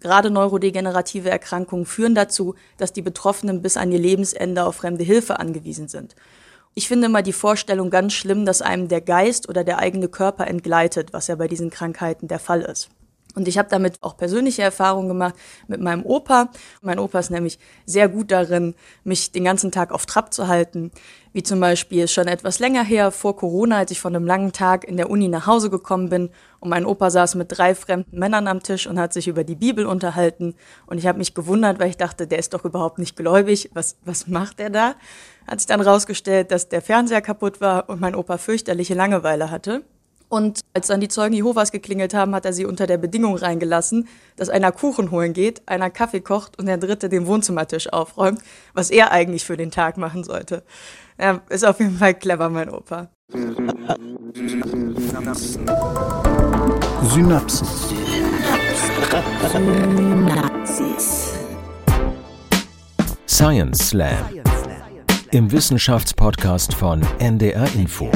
Gerade neurodegenerative Erkrankungen führen dazu, dass die Betroffenen bis an ihr Lebensende auf fremde Hilfe angewiesen sind. Ich finde immer die Vorstellung ganz schlimm, dass einem der Geist oder der eigene Körper entgleitet, was ja bei diesen Krankheiten der Fall ist. Und ich habe damit auch persönliche Erfahrungen gemacht mit meinem Opa. Mein Opa ist nämlich sehr gut darin, mich den ganzen Tag auf Trab zu halten. Wie zum Beispiel schon etwas länger her, vor Corona, als ich von einem langen Tag in der Uni nach Hause gekommen bin und mein Opa saß mit drei fremden Männern am Tisch und hat sich über die Bibel unterhalten. Und ich habe mich gewundert, weil ich dachte, der ist doch überhaupt nicht gläubig. Was, was macht er da? Hat sich dann rausgestellt, dass der Fernseher kaputt war und mein Opa fürchterliche Langeweile hatte. Und als dann die Zeugen Jehovas geklingelt haben, hat er sie unter der Bedingung reingelassen, dass einer Kuchen holen geht, einer Kaffee kocht und der dritte den Wohnzimmertisch aufräumt, was er eigentlich für den Tag machen sollte. Ja, ist auf jeden Fall clever, mein Opa. Synapsen. Synapsis. Science Slam. Im Wissenschaftspodcast von NDR Info.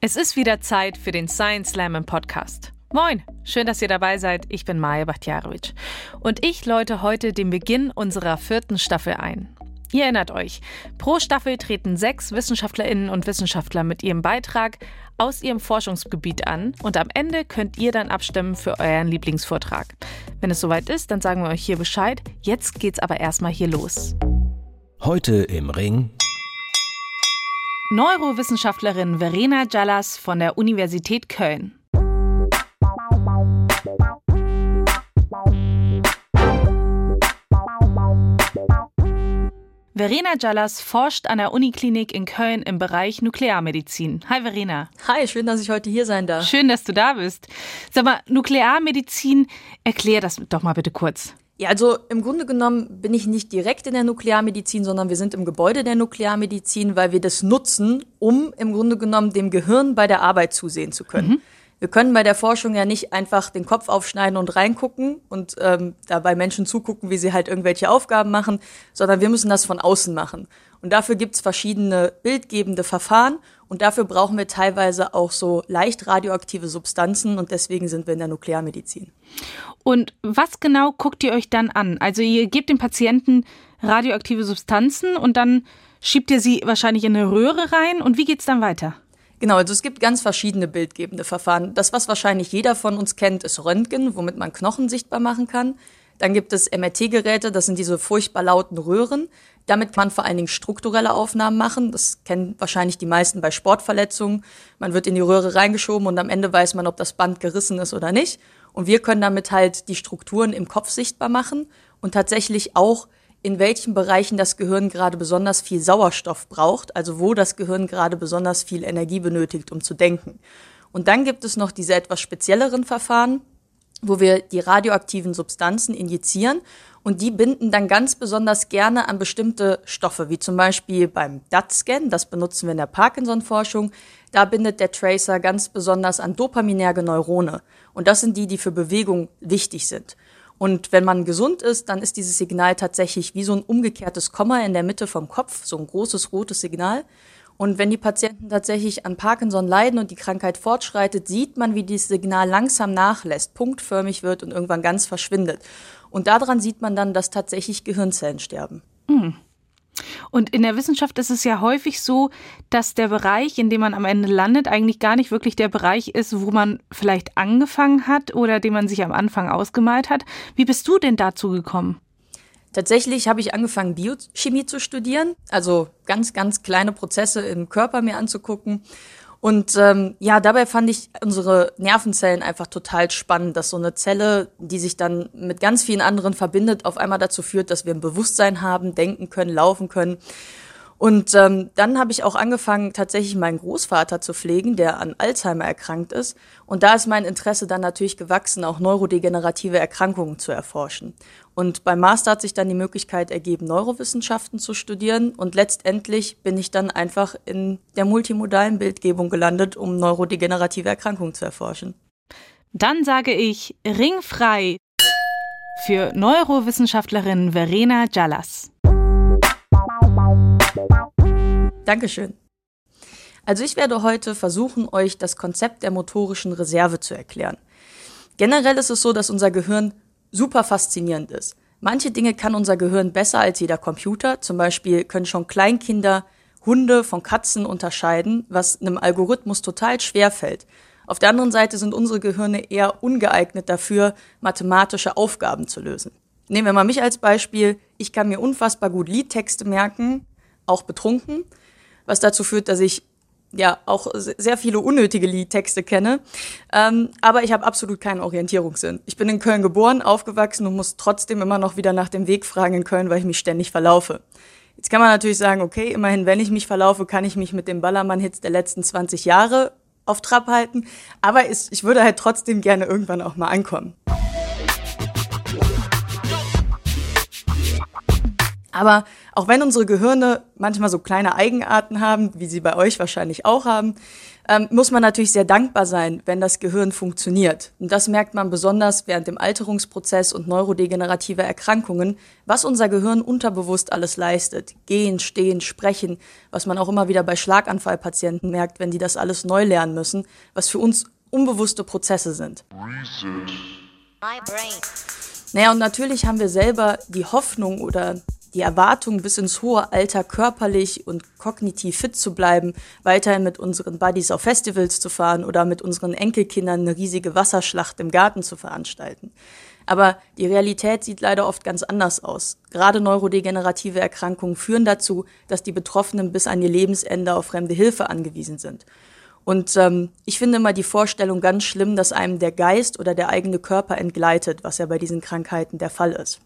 Es ist wieder Zeit für den Science Slam im Podcast. Moin, schön, dass ihr dabei seid. Ich bin Maja Bachtjarowitsch. Und ich läute heute den Beginn unserer vierten Staffel ein. Ihr erinnert euch, pro Staffel treten sechs Wissenschaftlerinnen und Wissenschaftler mit ihrem Beitrag aus ihrem Forschungsgebiet an und am Ende könnt ihr dann abstimmen für euren Lieblingsvortrag. Wenn es soweit ist, dann sagen wir euch hier Bescheid. Jetzt geht's aber erstmal hier los. Heute im Ring Neurowissenschaftlerin Verena Jallas von der Universität Köln. Verena Jallas forscht an der Uniklinik in Köln im Bereich Nuklearmedizin. Hi Verena. Hi, schön, dass ich heute hier sein darf. Schön, dass du da bist. Sag mal, Nuklearmedizin, erklär das doch mal bitte kurz. Ja, also im Grunde genommen bin ich nicht direkt in der Nuklearmedizin, sondern wir sind im Gebäude der Nuklearmedizin, weil wir das nutzen, um im Grunde genommen dem Gehirn bei der Arbeit zusehen zu können. Mhm. Wir können bei der Forschung ja nicht einfach den Kopf aufschneiden und reingucken und ähm, dabei Menschen zugucken, wie sie halt irgendwelche Aufgaben machen, sondern wir müssen das von außen machen. Und dafür gibt's verschiedene bildgebende Verfahren und dafür brauchen wir teilweise auch so leicht radioaktive Substanzen und deswegen sind wir in der Nuklearmedizin. Und was genau guckt ihr euch dann an? Also ihr gebt dem Patienten radioaktive Substanzen und dann schiebt ihr sie wahrscheinlich in eine Röhre rein und wie geht's dann weiter? Genau, also es gibt ganz verschiedene bildgebende Verfahren. Das, was wahrscheinlich jeder von uns kennt, ist Röntgen, womit man Knochen sichtbar machen kann. Dann gibt es MRT-Geräte, das sind diese furchtbar lauten Röhren. Damit kann man vor allen Dingen strukturelle Aufnahmen machen. Das kennen wahrscheinlich die meisten bei Sportverletzungen. Man wird in die Röhre reingeschoben und am Ende weiß man, ob das Band gerissen ist oder nicht. Und wir können damit halt die Strukturen im Kopf sichtbar machen und tatsächlich auch in welchen Bereichen das Gehirn gerade besonders viel Sauerstoff braucht, also wo das Gehirn gerade besonders viel Energie benötigt, um zu denken. Und dann gibt es noch diese etwas spezielleren Verfahren, wo wir die radioaktiven Substanzen injizieren und die binden dann ganz besonders gerne an bestimmte Stoffe, wie zum Beispiel beim DAT-Scan, das benutzen wir in der Parkinson-Forschung. Da bindet der Tracer ganz besonders an dopaminerge Neurone. Und das sind die, die für Bewegung wichtig sind. Und wenn man gesund ist, dann ist dieses Signal tatsächlich wie so ein umgekehrtes Komma in der Mitte vom Kopf, so ein großes rotes Signal. Und wenn die Patienten tatsächlich an Parkinson leiden und die Krankheit fortschreitet, sieht man, wie dieses Signal langsam nachlässt, punktförmig wird und irgendwann ganz verschwindet. Und daran sieht man dann, dass tatsächlich Gehirnzellen sterben. Mhm. Und in der Wissenschaft ist es ja häufig so, dass der Bereich, in dem man am Ende landet, eigentlich gar nicht wirklich der Bereich ist, wo man vielleicht angefangen hat oder den man sich am Anfang ausgemalt hat. Wie bist du denn dazu gekommen? Tatsächlich habe ich angefangen, Biochemie zu studieren, also ganz, ganz kleine Prozesse im Körper mir anzugucken. Und ähm, ja, dabei fand ich unsere Nervenzellen einfach total spannend, dass so eine Zelle, die sich dann mit ganz vielen anderen verbindet, auf einmal dazu führt, dass wir ein Bewusstsein haben, denken können, laufen können. Und ähm, dann habe ich auch angefangen, tatsächlich meinen Großvater zu pflegen, der an Alzheimer erkrankt ist. Und da ist mein Interesse dann natürlich gewachsen, auch neurodegenerative Erkrankungen zu erforschen. Und beim Master hat sich dann die Möglichkeit ergeben, Neurowissenschaften zu studieren. Und letztendlich bin ich dann einfach in der multimodalen Bildgebung gelandet, um neurodegenerative Erkrankungen zu erforschen. Dann sage ich ringfrei für Neurowissenschaftlerin Verena Jallas. Dankeschön. Also ich werde heute versuchen, euch das Konzept der motorischen Reserve zu erklären. Generell ist es so, dass unser Gehirn super faszinierend ist. Manche Dinge kann unser Gehirn besser als jeder Computer. Zum Beispiel können schon Kleinkinder Hunde von Katzen unterscheiden, was einem Algorithmus total schwer fällt. Auf der anderen Seite sind unsere Gehirne eher ungeeignet dafür, mathematische Aufgaben zu lösen. Nehmen wir mal mich als Beispiel. Ich kann mir unfassbar gut Liedtexte merken, auch betrunken, was dazu führt, dass ich ja auch sehr viele unnötige Liedtexte kenne. Ähm, aber ich habe absolut keinen Orientierungssinn. Ich bin in Köln geboren, aufgewachsen und muss trotzdem immer noch wieder nach dem Weg fragen in Köln, weil ich mich ständig verlaufe. Jetzt kann man natürlich sagen, okay, immerhin, wenn ich mich verlaufe, kann ich mich mit dem Ballermann-Hits der letzten 20 Jahre auf Trab halten. Aber ich würde halt trotzdem gerne irgendwann auch mal ankommen. Aber auch wenn unsere Gehirne manchmal so kleine Eigenarten haben, wie sie bei euch wahrscheinlich auch haben, ähm, muss man natürlich sehr dankbar sein, wenn das Gehirn funktioniert. Und das merkt man besonders während dem Alterungsprozess und neurodegenerative Erkrankungen, was unser Gehirn unterbewusst alles leistet. Gehen, stehen, sprechen, was man auch immer wieder bei Schlaganfallpatienten merkt, wenn die das alles neu lernen müssen, was für uns unbewusste Prozesse sind. Naja, und natürlich haben wir selber die Hoffnung oder die Erwartung, bis ins hohe Alter körperlich und kognitiv fit zu bleiben, weiterhin mit unseren Buddies auf Festivals zu fahren oder mit unseren Enkelkindern eine riesige Wasserschlacht im Garten zu veranstalten. Aber die Realität sieht leider oft ganz anders aus. Gerade neurodegenerative Erkrankungen führen dazu, dass die Betroffenen bis an ihr Lebensende auf fremde Hilfe angewiesen sind. Und ähm, ich finde immer die Vorstellung ganz schlimm, dass einem der Geist oder der eigene Körper entgleitet, was ja bei diesen Krankheiten der Fall ist.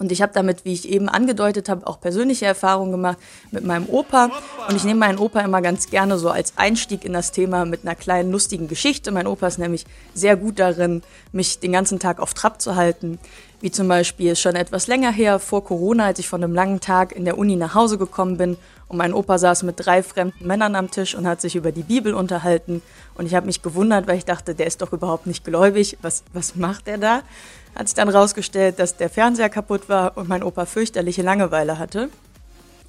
Und ich habe damit, wie ich eben angedeutet habe, auch persönliche Erfahrungen gemacht mit meinem Opa. Und ich nehme meinen Opa immer ganz gerne so als Einstieg in das Thema mit einer kleinen lustigen Geschichte. Mein Opa ist nämlich sehr gut darin, mich den ganzen Tag auf Trab zu halten. Wie zum Beispiel schon etwas länger her, vor Corona, als ich von einem langen Tag in der Uni nach Hause gekommen bin und mein Opa saß mit drei fremden Männern am Tisch und hat sich über die Bibel unterhalten. Und ich habe mich gewundert, weil ich dachte, der ist doch überhaupt nicht gläubig. Was, was macht er da? Hat sich dann rausgestellt, dass der Fernseher kaputt war und mein Opa fürchterliche Langeweile hatte.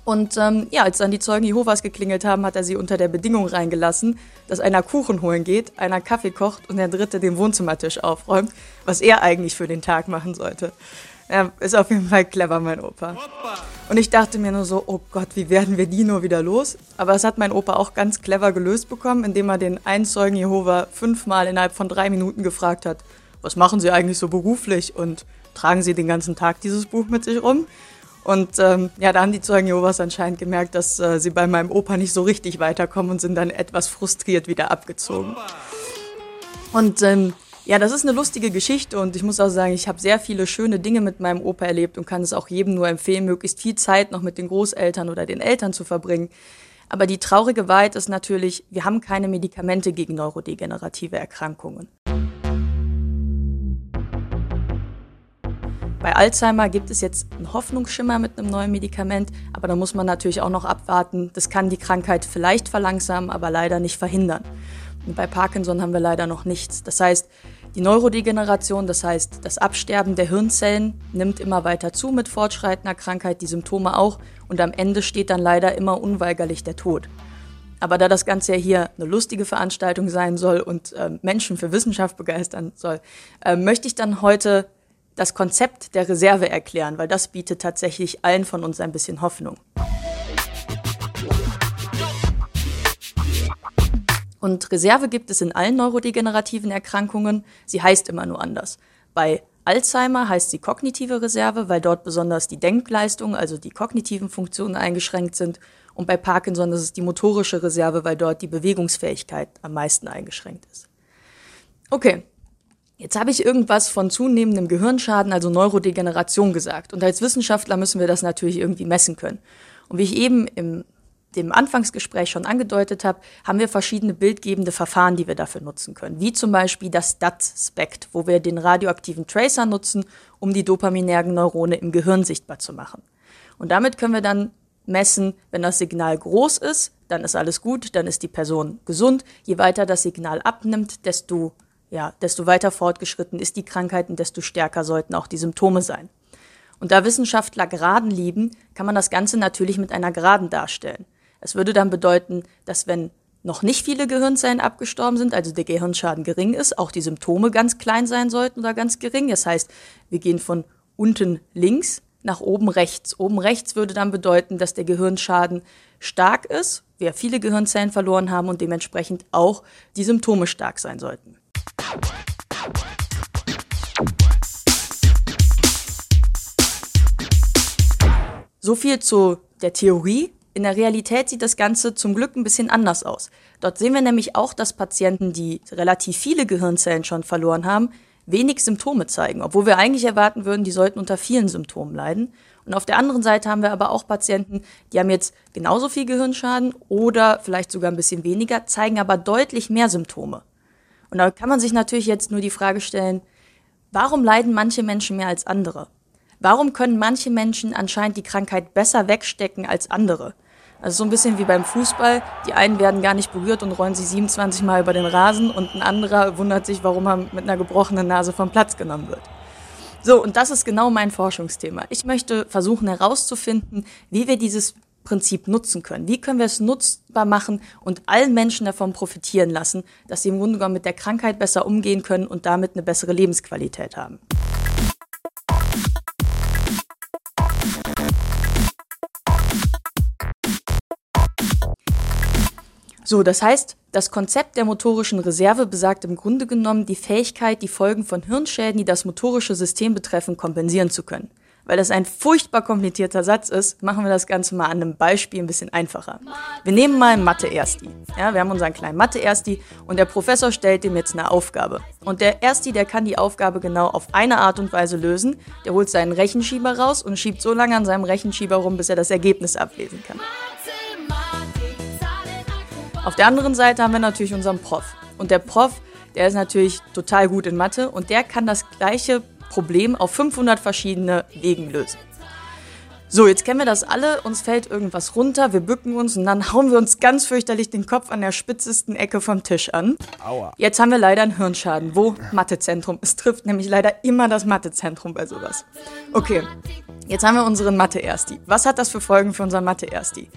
Und ähm, ja, als dann die Zeugen Jehovas geklingelt haben, hat er sie unter der Bedingung reingelassen, dass einer Kuchen holen geht, einer Kaffee kocht und der dritte den Wohnzimmertisch aufräumt, was er eigentlich für den Tag machen sollte. Ja, ist auf jeden Fall clever, mein Opa. Und ich dachte mir nur so, oh Gott, wie werden wir die nur wieder los? Aber es hat mein Opa auch ganz clever gelöst bekommen, indem er den einen Zeugen Jehova fünfmal innerhalb von drei Minuten gefragt hat, was machen Sie eigentlich so beruflich und tragen Sie den ganzen Tag dieses Buch mit sich rum? Und ähm, ja, da haben die Zeugen Jehovas anscheinend gemerkt, dass äh, sie bei meinem Opa nicht so richtig weiterkommen und sind dann etwas frustriert wieder abgezogen. Und ähm, ja, das ist eine lustige Geschichte und ich muss auch sagen, ich habe sehr viele schöne Dinge mit meinem Opa erlebt und kann es auch jedem nur empfehlen, möglichst viel Zeit noch mit den Großeltern oder den Eltern zu verbringen. Aber die traurige Wahrheit ist natürlich, wir haben keine Medikamente gegen neurodegenerative Erkrankungen. Bei Alzheimer gibt es jetzt einen Hoffnungsschimmer mit einem neuen Medikament, aber da muss man natürlich auch noch abwarten. Das kann die Krankheit vielleicht verlangsamen, aber leider nicht verhindern. Und bei Parkinson haben wir leider noch nichts. Das heißt, die Neurodegeneration, das heißt das Absterben der Hirnzellen, nimmt immer weiter zu mit fortschreitender Krankheit, die Symptome auch, und am Ende steht dann leider immer unweigerlich der Tod. Aber da das Ganze ja hier eine lustige Veranstaltung sein soll und äh, Menschen für Wissenschaft begeistern soll, äh, möchte ich dann heute das Konzept der Reserve erklären, weil das bietet tatsächlich allen von uns ein bisschen Hoffnung. Und Reserve gibt es in allen neurodegenerativen Erkrankungen. Sie heißt immer nur anders. Bei Alzheimer heißt sie kognitive Reserve, weil dort besonders die Denkleistung, also die kognitiven Funktionen eingeschränkt sind. Und bei Parkinson ist es die motorische Reserve, weil dort die Bewegungsfähigkeit am meisten eingeschränkt ist. Okay, Jetzt habe ich irgendwas von zunehmendem Gehirnschaden, also Neurodegeneration gesagt. Und als Wissenschaftler müssen wir das natürlich irgendwie messen können. Und wie ich eben im dem Anfangsgespräch schon angedeutet habe, haben wir verschiedene bildgebende Verfahren, die wir dafür nutzen können. Wie zum Beispiel das DAT-Spect, wo wir den radioaktiven Tracer nutzen, um die dopaminergen Neurone im Gehirn sichtbar zu machen. Und damit können wir dann messen, wenn das Signal groß ist, dann ist alles gut, dann ist die Person gesund. Je weiter das Signal abnimmt, desto ja, desto weiter fortgeschritten ist die Krankheit und desto stärker sollten auch die Symptome sein. Und da Wissenschaftler Geraden lieben, kann man das Ganze natürlich mit einer Geraden darstellen. Es würde dann bedeuten, dass wenn noch nicht viele Gehirnzellen abgestorben sind, also der Gehirnschaden gering ist, auch die Symptome ganz klein sein sollten oder ganz gering. Das heißt, wir gehen von unten links nach oben rechts. Oben rechts würde dann bedeuten, dass der Gehirnschaden stark ist, wir viele Gehirnzellen verloren haben und dementsprechend auch die Symptome stark sein sollten. So viel zu der Theorie. In der Realität sieht das Ganze zum Glück ein bisschen anders aus. Dort sehen wir nämlich auch, dass Patienten, die relativ viele Gehirnzellen schon verloren haben, wenig Symptome zeigen, obwohl wir eigentlich erwarten würden, die sollten unter vielen Symptomen leiden. Und auf der anderen Seite haben wir aber auch Patienten, die haben jetzt genauso viel Gehirnschaden oder vielleicht sogar ein bisschen weniger, zeigen aber deutlich mehr Symptome. Und da kann man sich natürlich jetzt nur die Frage stellen, warum leiden manche Menschen mehr als andere? Warum können manche Menschen anscheinend die Krankheit besser wegstecken als andere? Also so ein bisschen wie beim Fußball. Die einen werden gar nicht berührt und rollen sich 27 Mal über den Rasen und ein anderer wundert sich, warum er mit einer gebrochenen Nase vom Platz genommen wird. So, und das ist genau mein Forschungsthema. Ich möchte versuchen herauszufinden, wie wir dieses Prinzip nutzen können. Wie können wir es nutzbar machen und allen Menschen davon profitieren lassen, dass sie im Grunde genommen mit der Krankheit besser umgehen können und damit eine bessere Lebensqualität haben. So, das heißt, das Konzept der motorischen Reserve besagt im Grunde genommen die Fähigkeit, die Folgen von Hirnschäden, die das motorische System betreffen, kompensieren zu können. Weil das ein furchtbar komplizierter Satz ist, machen wir das Ganze mal an einem Beispiel ein bisschen einfacher. Wir nehmen mal Mathe-Ersti. Ja, wir haben unseren kleinen Mathe-Ersti und der Professor stellt ihm jetzt eine Aufgabe. Und der Ersti, der kann die Aufgabe genau auf eine Art und Weise lösen. Der holt seinen Rechenschieber raus und schiebt so lange an seinem Rechenschieber rum, bis er das Ergebnis ablesen kann. Auf der anderen Seite haben wir natürlich unseren Prof. Und der Prof, der ist natürlich total gut in Mathe und der kann das gleiche Problem auf 500 verschiedene Wegen lösen. So, jetzt kennen wir das alle, uns fällt irgendwas runter, wir bücken uns und dann hauen wir uns ganz fürchterlich den Kopf an der spitzesten Ecke vom Tisch an. Aua. Jetzt haben wir leider einen Hirnschaden. Wo? Mathezentrum. Es trifft nämlich leider immer das Mathezentrum bei sowas. Okay, jetzt haben wir unseren Mathe-Ersti. Was hat das für Folgen für unseren Mathe-Ersti?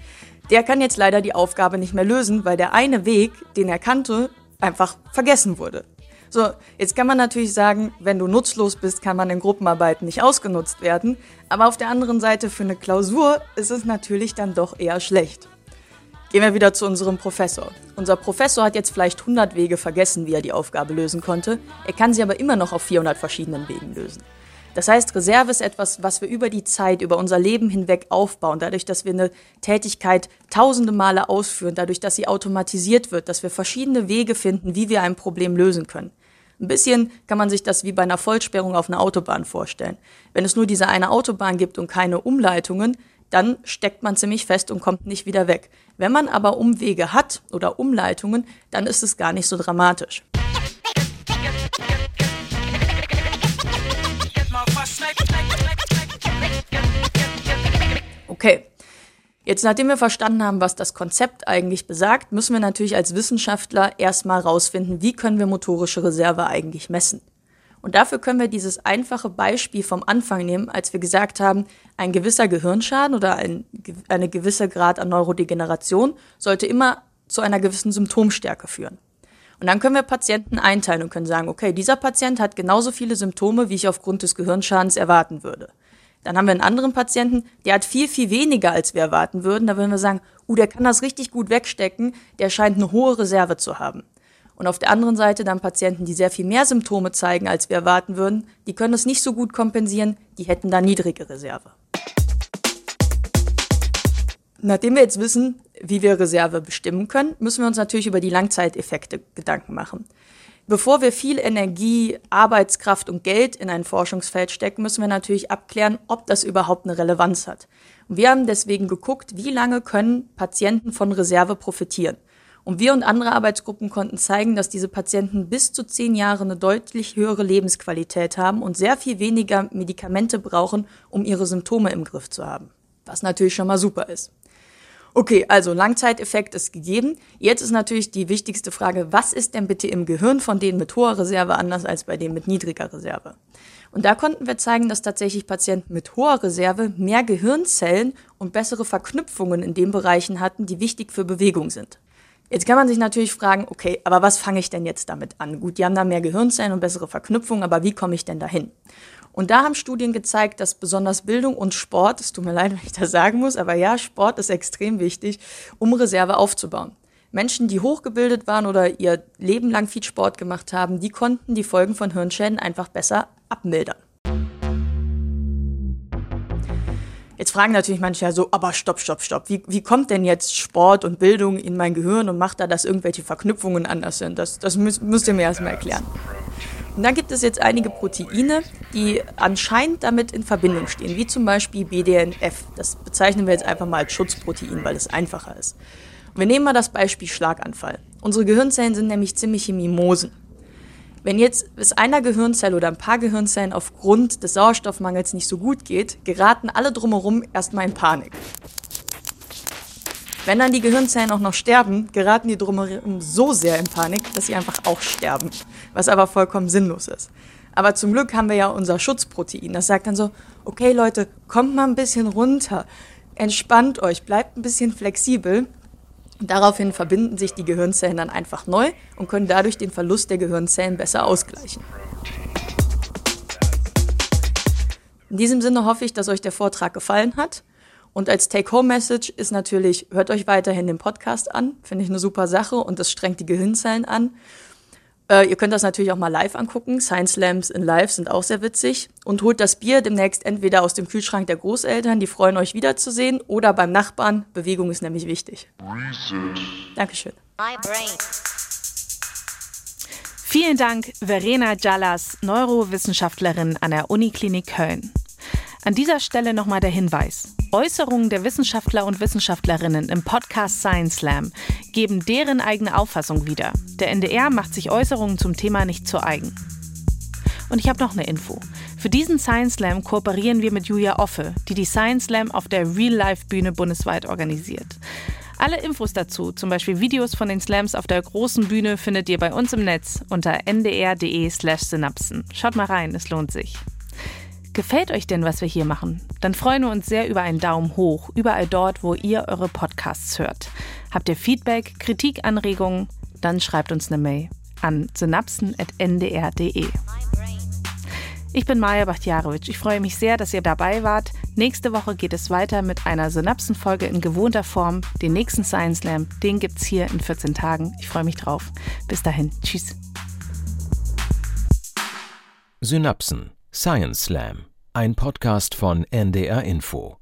Der kann jetzt leider die Aufgabe nicht mehr lösen, weil der eine Weg, den er kannte, einfach vergessen wurde. So, jetzt kann man natürlich sagen, wenn du nutzlos bist, kann man in Gruppenarbeiten nicht ausgenutzt werden. Aber auf der anderen Seite für eine Klausur ist es natürlich dann doch eher schlecht. Gehen wir wieder zu unserem Professor. Unser Professor hat jetzt vielleicht 100 Wege vergessen, wie er die Aufgabe lösen konnte. Er kann sie aber immer noch auf 400 verschiedenen Wegen lösen. Das heißt, Reserve ist etwas, was wir über die Zeit, über unser Leben hinweg aufbauen. Dadurch, dass wir eine Tätigkeit tausende Male ausführen, dadurch, dass sie automatisiert wird, dass wir verschiedene Wege finden, wie wir ein Problem lösen können. Ein bisschen kann man sich das wie bei einer Vollsperrung auf einer Autobahn vorstellen. Wenn es nur diese eine Autobahn gibt und keine Umleitungen, dann steckt man ziemlich fest und kommt nicht wieder weg. Wenn man aber Umwege hat oder Umleitungen, dann ist es gar nicht so dramatisch. Okay, jetzt nachdem wir verstanden haben, was das Konzept eigentlich besagt, müssen wir natürlich als Wissenschaftler erstmal rausfinden, wie können wir motorische Reserve eigentlich messen. Und dafür können wir dieses einfache Beispiel vom Anfang nehmen, als wir gesagt haben, ein gewisser Gehirnschaden oder ein eine gewisse Grad an Neurodegeneration sollte immer zu einer gewissen Symptomstärke führen. Und dann können wir Patienten einteilen und können sagen, okay, dieser Patient hat genauso viele Symptome, wie ich aufgrund des Gehirnschadens erwarten würde. Dann haben wir einen anderen Patienten, der hat viel, viel weniger, als wir erwarten würden. Da würden wir sagen, uh, der kann das richtig gut wegstecken, der scheint eine hohe Reserve zu haben. Und auf der anderen Seite dann Patienten, die sehr viel mehr Symptome zeigen, als wir erwarten würden, die können das nicht so gut kompensieren, die hätten da niedrige Reserve. Nachdem wir jetzt wissen, wie wir Reserve bestimmen können, müssen wir uns natürlich über die Langzeiteffekte Gedanken machen. Bevor wir viel Energie, Arbeitskraft und Geld in ein Forschungsfeld stecken, müssen wir natürlich abklären, ob das überhaupt eine Relevanz hat. Und wir haben deswegen geguckt, wie lange können Patienten von Reserve profitieren. Und wir und andere Arbeitsgruppen konnten zeigen, dass diese Patienten bis zu zehn Jahre eine deutlich höhere Lebensqualität haben und sehr viel weniger Medikamente brauchen, um ihre Symptome im Griff zu haben. Was natürlich schon mal super ist. Okay, also Langzeiteffekt ist gegeben. Jetzt ist natürlich die wichtigste Frage, was ist denn bitte im Gehirn von denen mit hoher Reserve anders als bei denen mit niedriger Reserve? Und da konnten wir zeigen, dass tatsächlich Patienten mit hoher Reserve mehr Gehirnzellen und bessere Verknüpfungen in den Bereichen hatten, die wichtig für Bewegung sind. Jetzt kann man sich natürlich fragen, okay, aber was fange ich denn jetzt damit an? Gut, die haben da mehr Gehirnzellen und bessere Verknüpfungen, aber wie komme ich denn dahin? Und da haben Studien gezeigt, dass besonders Bildung und Sport, es tut mir leid, wenn ich das sagen muss, aber ja, Sport ist extrem wichtig, um Reserve aufzubauen. Menschen, die hochgebildet waren oder ihr Leben lang viel Sport gemacht haben, die konnten die Folgen von Hirnschäden einfach besser abmildern. Jetzt fragen natürlich manche ja so, aber stopp, stopp, stopp. Wie, wie kommt denn jetzt Sport und Bildung in mein Gehirn und macht da, dass irgendwelche Verknüpfungen anders sind? Das, das müsst, müsst ihr mir erstmal erklären. Und dann gibt es jetzt einige Proteine, die anscheinend damit in Verbindung stehen, wie zum Beispiel BDNF. Das bezeichnen wir jetzt einfach mal als Schutzprotein, weil es einfacher ist. Und wir nehmen mal das Beispiel Schlaganfall. Unsere Gehirnzellen sind nämlich ziemliche Mimosen. Wenn jetzt es einer Gehirnzelle oder ein paar Gehirnzellen aufgrund des Sauerstoffmangels nicht so gut geht, geraten alle drumherum erstmal in Panik. Wenn dann die Gehirnzellen auch noch sterben, geraten die drumherum so sehr in Panik, dass sie einfach auch sterben. Was aber vollkommen sinnlos ist. Aber zum Glück haben wir ja unser Schutzprotein. Das sagt dann so, okay Leute, kommt mal ein bisschen runter. Entspannt euch, bleibt ein bisschen flexibel. Daraufhin verbinden sich die Gehirnzellen dann einfach neu und können dadurch den Verlust der Gehirnzellen besser ausgleichen. In diesem Sinne hoffe ich, dass euch der Vortrag gefallen hat. Und als Take-Home-Message ist natürlich, hört euch weiterhin den Podcast an. Finde ich eine super Sache und das strengt die Gehirnzellen an. Äh, ihr könnt das natürlich auch mal live angucken. Science Slams in Live sind auch sehr witzig. Und holt das Bier demnächst entweder aus dem Kühlschrank der Großeltern, die freuen euch wiederzusehen, oder beim Nachbarn. Bewegung ist nämlich wichtig. Dankeschön. Vielen Dank, Verena Jallas, Neurowissenschaftlerin an der Uniklinik Köln. An dieser Stelle nochmal der Hinweis. Äußerungen der Wissenschaftler und Wissenschaftlerinnen im Podcast Science Slam geben deren eigene Auffassung wieder. Der NDR macht sich Äußerungen zum Thema nicht zu eigen. Und ich habe noch eine Info. Für diesen Science Slam kooperieren wir mit Julia Offe, die die Science Slam auf der Real-Life-Bühne bundesweit organisiert. Alle Infos dazu, zum Beispiel Videos von den Slams auf der großen Bühne, findet ihr bei uns im Netz unter ndr.de/synapsen. Schaut mal rein, es lohnt sich. Gefällt euch denn, was wir hier machen? Dann freuen wir uns sehr über einen Daumen hoch, überall dort, wo ihr eure Podcasts hört. Habt ihr Feedback, Kritik, Anregungen? Dann schreibt uns eine Mail an synapsen.ndr.de. Ich bin Maja Bachtjarowitsch. Ich freue mich sehr, dass ihr dabei wart. Nächste Woche geht es weiter mit einer Synapsenfolge in gewohnter Form. Den nächsten Science Slam, den gibt's hier in 14 Tagen. Ich freue mich drauf. Bis dahin. Tschüss. Synapsen Science Slam, ein Podcast von NDR Info.